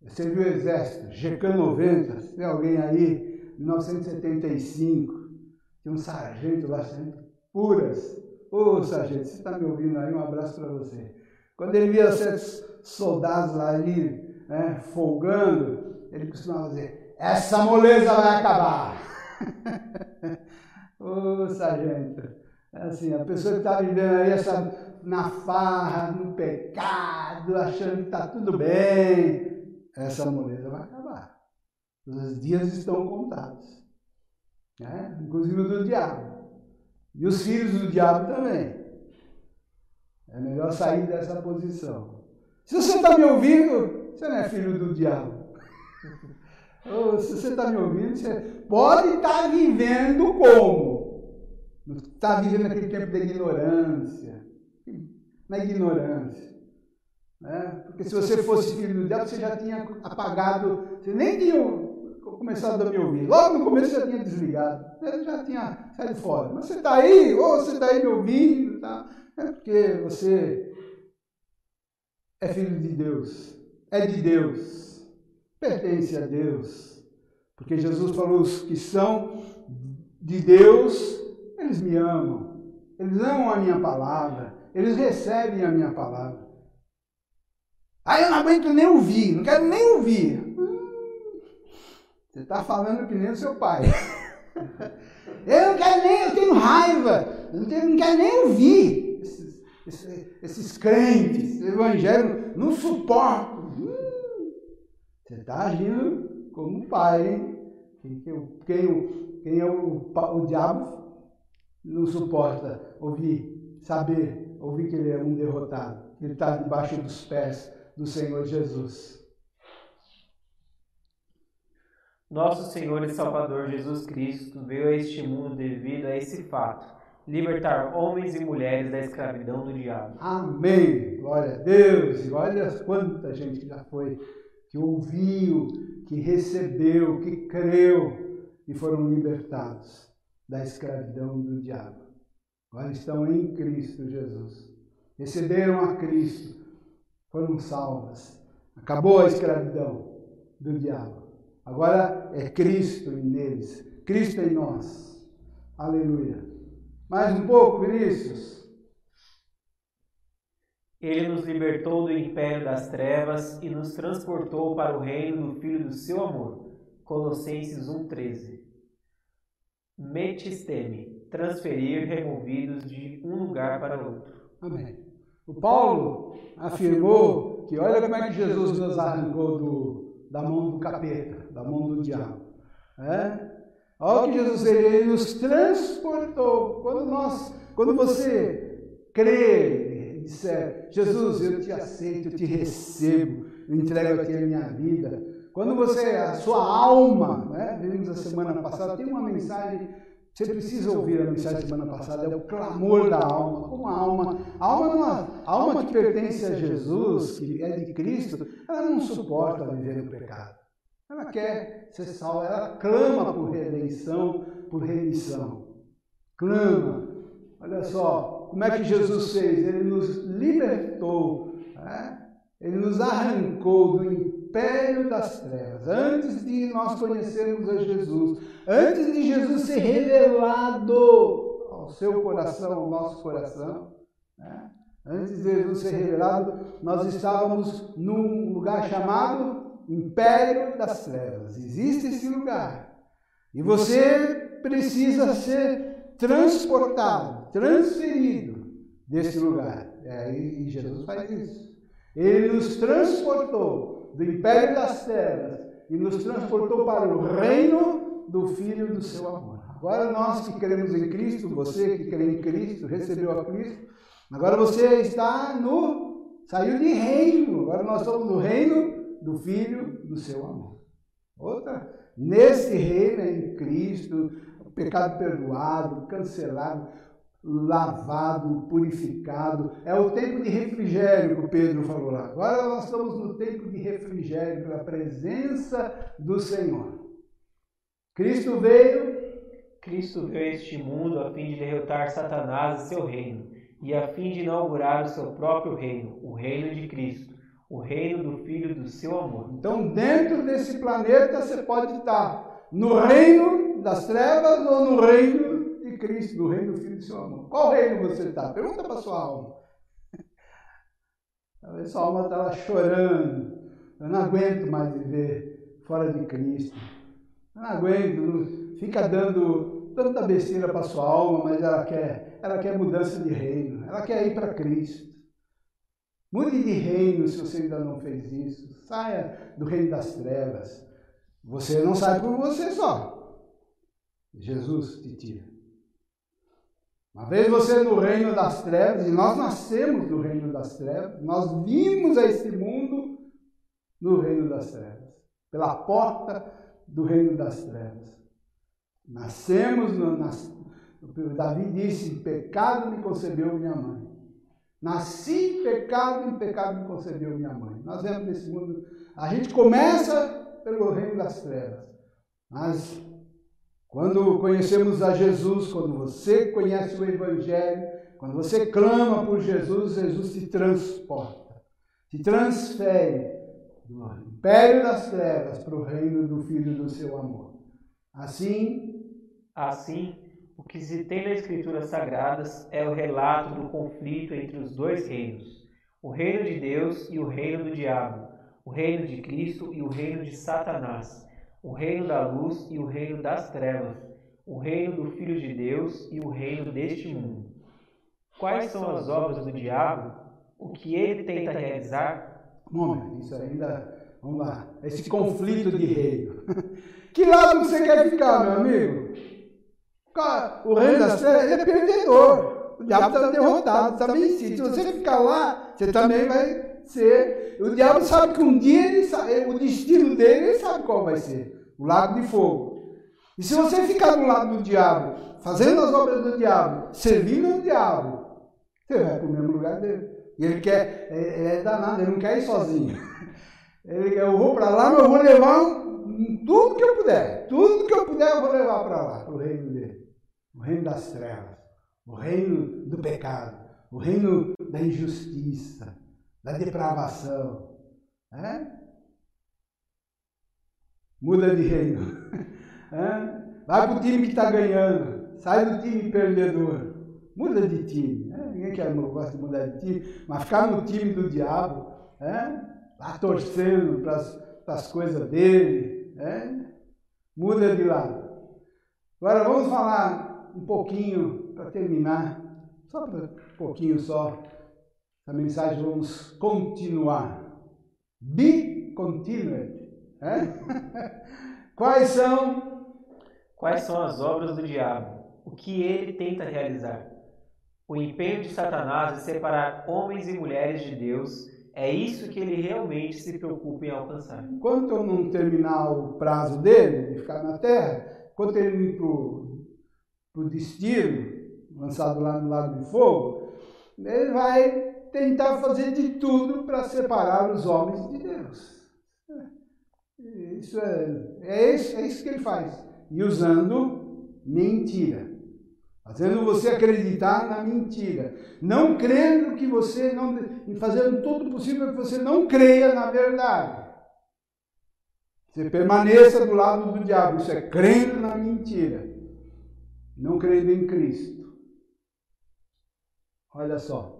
Serviu o exército, GK90, tem alguém aí, 1975, tinha um sargento lá, sargento Puras. Ô oh, sargento, você está me ouvindo aí? Um abraço para você. Quando ele via certos soldados lá ali, né, folgando, ele costumava dizer: essa moleza vai acabar. Ô oh, sargento, assim, a pessoa que está vivendo aí essa, na farra, no pecado, achando que está tudo bem, essa moleza vai acabar. Os dias estão contados. Né? Inclusive do diabo. E os filhos do diabo também. É melhor sair dessa posição. Se você está me ouvindo, você não é filho do diabo. Ou, se você está me ouvindo, você pode estar tá vivendo como? Está vivendo aquele tempo da ignorância. Na ignorância. Né? Porque se você fosse filho do diabo, você já tinha apagado, você nem tinha começado a me ouvir. Logo no começo você já tinha desligado, você já tinha saído fora. Mas você está aí, ou você está aí me ouvindo, tá? é porque você é filho de Deus, é de Deus, pertence a Deus. Porque Jesus falou: os que são de Deus, eles me amam, eles amam a minha palavra, eles recebem a minha palavra. Aí eu não aguento nem ouvir, não quero nem ouvir. Você está falando que nem o seu pai. eu não quero nem, eu tenho raiva, eu não, tenho, não quero nem ouvir. Esses, esses, esses crentes, esse evangelho, não suporto. Hum, você está agindo como pai, hein? Quem, quem, quem é o, o diabo não suporta ouvir, saber, ouvir que ele é um derrotado, que ele está debaixo dos pés do Senhor Jesus. Nosso Senhor e Salvador Jesus Cristo veio a este mundo devido a esse fato, libertar homens e mulheres da escravidão do diabo. Amém! Glória a Deus! E olha quanta gente já foi, que ouviu, que recebeu, que creu e foram libertados da escravidão do diabo. Agora estão em Cristo Jesus. Receberam a Cristo foram salvas. Acabou a escravidão do diabo. Agora é Cristo neles, Cristo em nós. Aleluia. Mais um pouco, Vinícius. Ele nos libertou do império das trevas e nos transportou para o reino do Filho do seu amor. Colossenses 1,13. Metisteme, transferir removidos de um lugar para outro. Amém. O Paulo afirmou que olha como é que Jesus nos arrancou do, da mão do capeta, da mão do diabo. É? Olha o que Jesus fez, ele nos transportou. Quando nós, quando você crê, disser, Jesus, eu te aceito, eu te recebo, eu entrego a ti a minha vida. Quando você, a sua alma, né? vimos a semana passada, tem uma mensagem você precisa ouvir a mensagem da semana passada, é o clamor da alma. Como a alma, a alma, não, a alma que pertence a Jesus, que é de Cristo, ela não suporta viver no pecado. Ela quer ser salva, ela clama por redenção, por remissão. Clama. Olha só, como é que Jesus fez? Ele nos libertou, né? ele nos arrancou do império das trevas, antes de nós conhecermos a Jesus, antes de Jesus ser revelado ao seu coração, ao nosso coração, né? antes de Jesus ser revelado, nós estávamos num lugar chamado Império das Trevas. Existe esse lugar. E você precisa ser transportado, transferido desse lugar. É, e Jesus faz isso. Ele nos transportou do império das trevas e nos transportou para o reino do Filho do seu amor. Agora nós que cremos em Cristo, você que crê em Cristo, recebeu a Cristo, agora você está no saiu de reino. Agora nós estamos no reino do Filho do seu amor. Outra, nesse reino em Cristo, pecado perdoado, cancelado, lavado, purificado. É o tempo de refrigério que o Pedro falou lá. Agora nós estamos no tempo de refrigério pela presença do Senhor. Cristo veio. Cristo veio a este mundo a fim de derrotar Satanás e seu reino, e a fim de inaugurar o seu próprio reino, o reino de Cristo, o reino do Filho do seu amor. Então, dentro desse planeta, você pode estar no reino das trevas ou no reino Cristo, no reino do Filho do seu amor. Qual reino você está? Pergunta para sua alma. Talvez sua alma está lá chorando. Eu não aguento mais viver fora de Cristo. Eu não aguento. Fica dando tanta besteira para sua alma, mas ela quer, ela quer mudança de reino. Ela quer ir para Cristo. Mude de reino se você ainda não fez isso. Saia do reino das trevas. Você não sai por você só. Jesus te tira. Uma vez você no reino das trevas, e nós nascemos no reino das trevas, nós vimos a este mundo no reino das trevas, pela porta do reino das trevas. Nascemos, no, nas, Davi disse: pecado me concebeu minha mãe. Nasci em pecado e em pecado me concebeu minha mãe. Nós vemos nesse mundo. A gente começa pelo reino das trevas. Mas quando conhecemos a Jesus, quando você conhece o Evangelho, quando você clama por Jesus, Jesus te transporta, te transfere do império das trevas para o reino do Filho do seu amor. Assim, assim, o que se tem nas Escrituras Sagradas é o relato do conflito entre os dois reinos, o reino de Deus e o reino do diabo, o reino de Cristo e o reino de Satanás, o reino da luz e o reino das trevas, o reino do Filho de Deus e o reino deste mundo. Quais são as obras do diabo? O que ele tenta realizar? Momento, isso ainda. Vamos lá. Esse conflito de reino. Que lado você quer ficar, meu amigo? O reino das trevas é perdedor. O diabo está derrotado, está vencido. Se você ficar lá, você também vai ser. O diabo sabe que um dia ele sabe, o destino dele, ele sabe qual vai ser. O lago de fogo. E se você ficar do lado do diabo, fazendo as obras do diabo, servindo o diabo, você vai para o mesmo lugar dele. E ele quer, ele é danado, ele não quer ir sozinho. Ele quer, eu vou para lá, mas eu vou levar um, tudo que eu puder. Tudo que eu puder eu vou levar para lá, para o reino dele. O reino das trevas, o reino do pecado, o reino da injustiça, da depravação. Muda de reino. Vai para o time que está ganhando. Sai do time perdedor. Muda de time. É? Ninguém quer, gosta de mudar de time, mas ficar no time do diabo, é? lá torcendo para as coisas dele. Muda de lado. Agora vamos falar um pouquinho, para terminar, só um pouquinho só, a mensagem vamos continuar. Be continued. É? Quais são? Quais são as obras do diabo? O que ele tenta realizar? O empenho de Satanás é separar homens e mulheres de Deus. É isso que ele realmente se preocupa em alcançar. Enquanto eu não terminar o prazo dele, de ficar na terra, quando ele ir para o destino, lançado lá no lago de fogo, ele vai tentar fazer de tudo para separar os homens de Deus. Isso é, é, isso, é isso que ele faz. E usando mentira. Fazendo você acreditar na mentira. Não crendo que você não. E fazendo tudo possível que você não creia na verdade. Você permaneça do lado do diabo. Isso é crendo na mentira. Não crendo em Cristo. Olha só.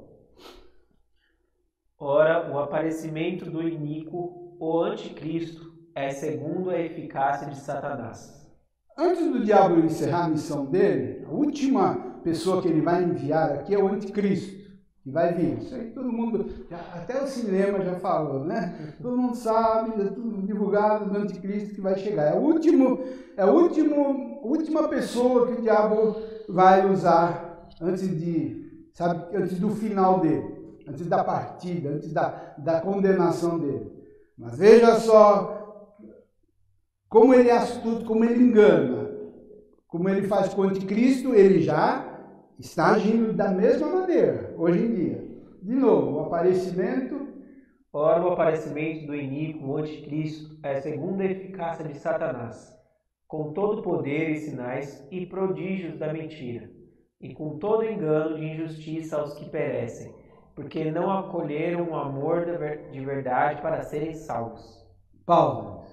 Ora, o aparecimento do iníquo, o anticristo, é segundo a eficácia de Satanás. Antes do diabo encerrar a missão dele, a última pessoa que ele vai enviar aqui é o anticristo, que vai vir. Isso aí todo mundo, até o cinema já falou, né? Todo mundo sabe, é tudo divulgado do anticristo que vai chegar. É, o último, é a último, última pessoa que o diabo vai usar antes de, sabe, antes do final dele antes da partida, antes da, da condenação dele. Mas veja só como ele é astuto, como ele engana, como ele faz com o anticristo, ele já está agindo da mesma maneira, hoje em dia. De novo, o aparecimento. Ora, o aparecimento do iníquo, o anticristo, é a segunda eficácia de Satanás, com todo poder e sinais e prodígios da mentira, e com todo engano de injustiça aos que perecem porque não acolheram o amor de verdade para serem salvos. Paulo.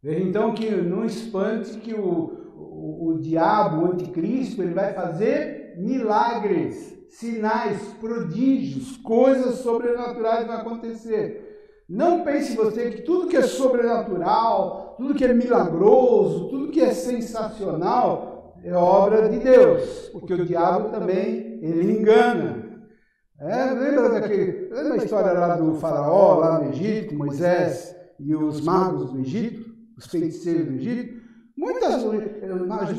Veja então que não espante que o, o, o diabo, o anticristo, ele vai fazer milagres, sinais, prodígios, coisas sobrenaturais vão acontecer. Não pense você que tudo que é sobrenatural, tudo que é milagroso, tudo que é sensacional é obra de Deus, porque o diabo também ele engana. É, lembra daquele, lembra a história lá do faraó, lá no Egito, Moisés e os magos do Egito, os feiticeiros do Egito? Muitas,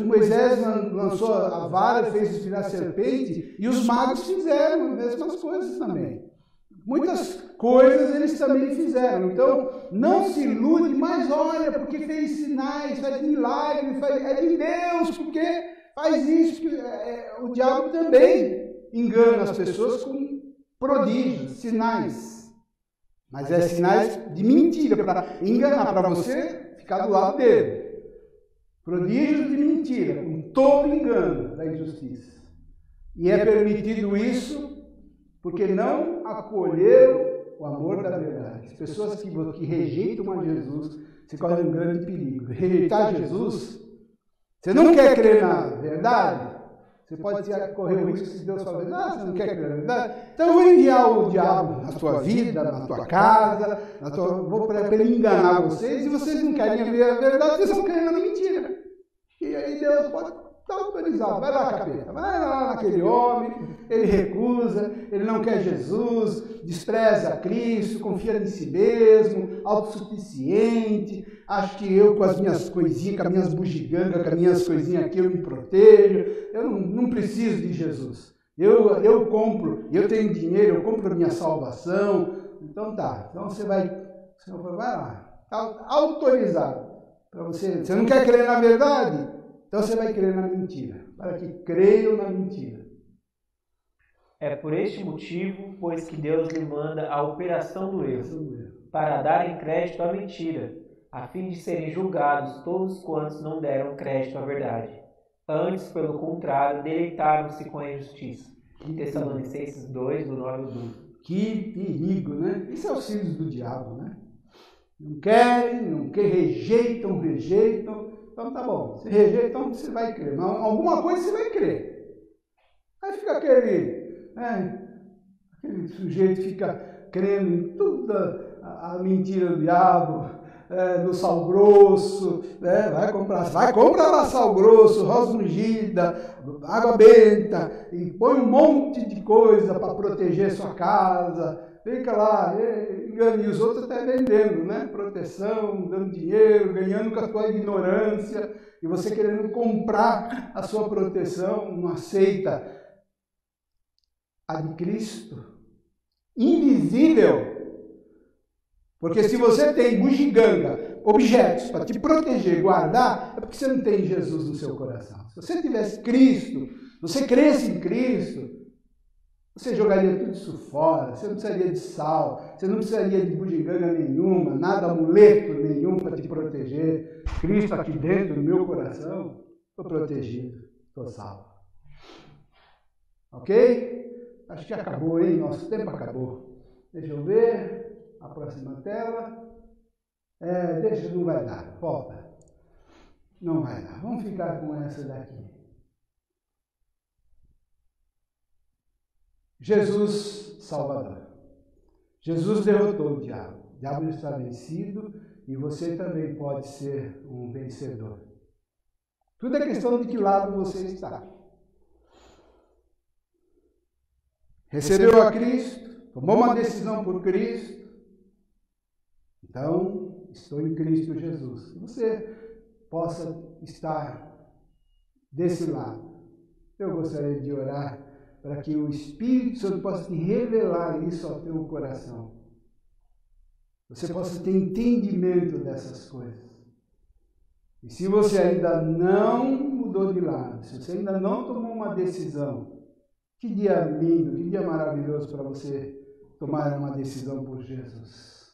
Moisés lançou a vara, fez virar serpente, e os magos fizeram as mesmas coisas também. Muitas coisas eles também fizeram. Então, não se ilude, mas olha, porque fez sinais, faz milagres, faz, é de Deus, porque faz isso. Que, é, o diabo também engana as pessoas com prodígios, sinais. Mas é sinais de mentira, para enganar, para você ficar do lado dele. Prodígios de mentira, com todo engano da injustiça. E é permitido isso porque não acolheram o amor da verdade. As pessoas que, que rejeitam a Jesus, você corre um grande perigo. Rejeitar Jesus, você não quer crer na verdade, você pode correr o risco se Deus falar, ah, você não quer na verdade? Então eu vou enviar o diabo na sua vida, na tua casa, na tua, vou para ele enganar vocês, e vocês não querem ver a verdade, vocês estão querendo mentira. E aí Deus pode Está autorizado, vai lá, capeta, vai lá naquele homem, ele recusa, ele não quer Jesus, despreza Cristo, confia em si mesmo, autossuficiente, acho que eu com as minhas coisinhas, com as minhas bugigangas, com as minhas coisinhas aqui, eu me protejo, eu não, não preciso de Jesus. Eu, eu compro, eu tenho dinheiro, eu compro a minha salvação. Então tá, então você vai, você vai lá, está autorizado. Para você, você não quer crer na verdade? Então você vai crer na mentira, para que creiam na mentira. É por este motivo, pois que Deus lhe manda a operação do erro, para darem crédito à mentira, a fim de serem julgados todos quantos não deram crédito à verdade. Antes, pelo contrário, deleitaram-se com a injustiça. Tessalonicenses 2, do 9 ao 12. Que perigo, né? Isso é os filhos do diabo, né? Não querem, não querem, rejeitam, rejeitam, então tá bom. Se rejeita, então você vai crer. Mas alguma coisa você vai crer. Aí fica aquele, né, aquele sujeito fica crendo em toda a, mentira do diabo, é, do sal grosso, né? vai comprar, vai comprar lá sal grosso, rosa ungida, água benta, e põe um monte de coisa para proteger sua casa, fica lá, engana, e os outros até vendendo, né? Proteção, dando dinheiro, ganhando com a tua ignorância, e você querendo comprar a sua proteção, não aceita a de Cristo, invisível. Porque se você tem bugiganga, objetos para te proteger, guardar, é porque você não tem Jesus no seu coração. Se você tivesse Cristo, você cresce em Cristo, você jogaria tudo isso fora, você não precisaria de sal, você não precisaria de bugiganga nenhuma, nada, amuleto nenhum para te proteger. Cristo aqui dentro, no meu coração, estou protegido, estou salvo. Ok? Acho que acabou, hein? Nosso tempo acabou. Deixa eu ver. A próxima tela. É, deixa, não vai dar. Volta. Não vai dar. Vamos ficar com essa daqui. Jesus Salvador. Jesus derrotou o diabo. O diabo está vencido e você também pode ser um vencedor. Tudo é questão de que lado você está. Recebeu a Cristo, tomou uma decisão por Cristo. Então, estou em Cristo Jesus. Você possa estar desse lado. Eu gostaria de orar para que o Espírito Santo possa te revelar isso ao teu coração. Você possa ter entendimento dessas coisas. E se você ainda não mudou de lado, se você ainda não tomou uma decisão, que dia lindo, que dia maravilhoso para você tomar uma decisão por Jesus.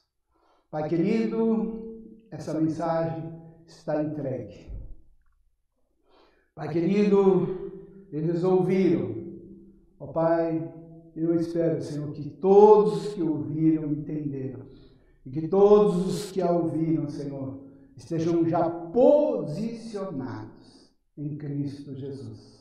Pai querido, essa mensagem está entregue. Pai querido, eles ouviram Ó oh, Pai, eu espero, Senhor, que todos que ouviram entenderam. E que todos os que a ouviram, Senhor, estejam já posicionados em Cristo Jesus.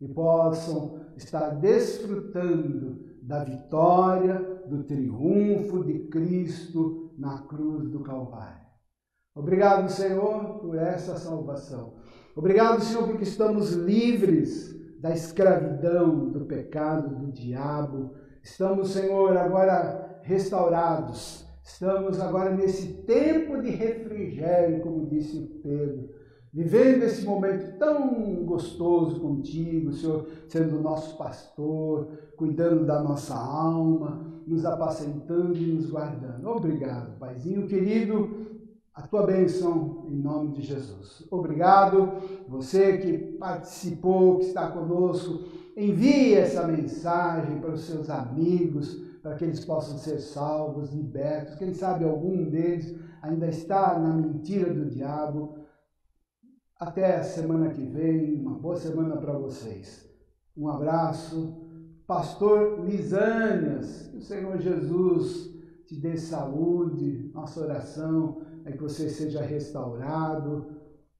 E possam estar desfrutando da vitória, do triunfo de Cristo na cruz do Calvário. Obrigado, Senhor, por essa salvação. Obrigado, Senhor, porque estamos livres da escravidão, do pecado, do diabo. Estamos, Senhor, agora restaurados. Estamos agora nesse tempo de refrigério, como disse Pedro, vivendo esse momento tão gostoso contigo, Senhor, sendo nosso pastor, cuidando da nossa alma, nos apacentando e nos guardando. Obrigado, Paizinho querido a tua bênção em nome de Jesus. Obrigado, você que participou, que está conosco. Envie essa mensagem para os seus amigos, para que eles possam ser salvos, libertos. Quem sabe algum deles ainda está na mentira do diabo. Até semana que vem, uma boa semana para vocês. Um abraço. Pastor Lisânias, que o Senhor Jesus te dê saúde. Nossa oração é que você seja restaurado.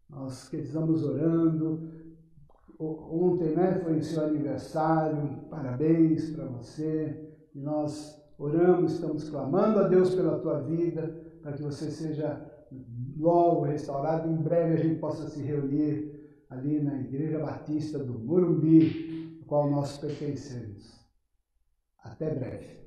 Nós que estamos orando. Ontem né, foi o seu aniversário, parabéns para você. E nós oramos, estamos clamando a Deus pela tua vida, para que você seja logo restaurado. Em breve a gente possa se reunir ali na Igreja Batista do Morumbi, a qual nós pertencemos. Até breve.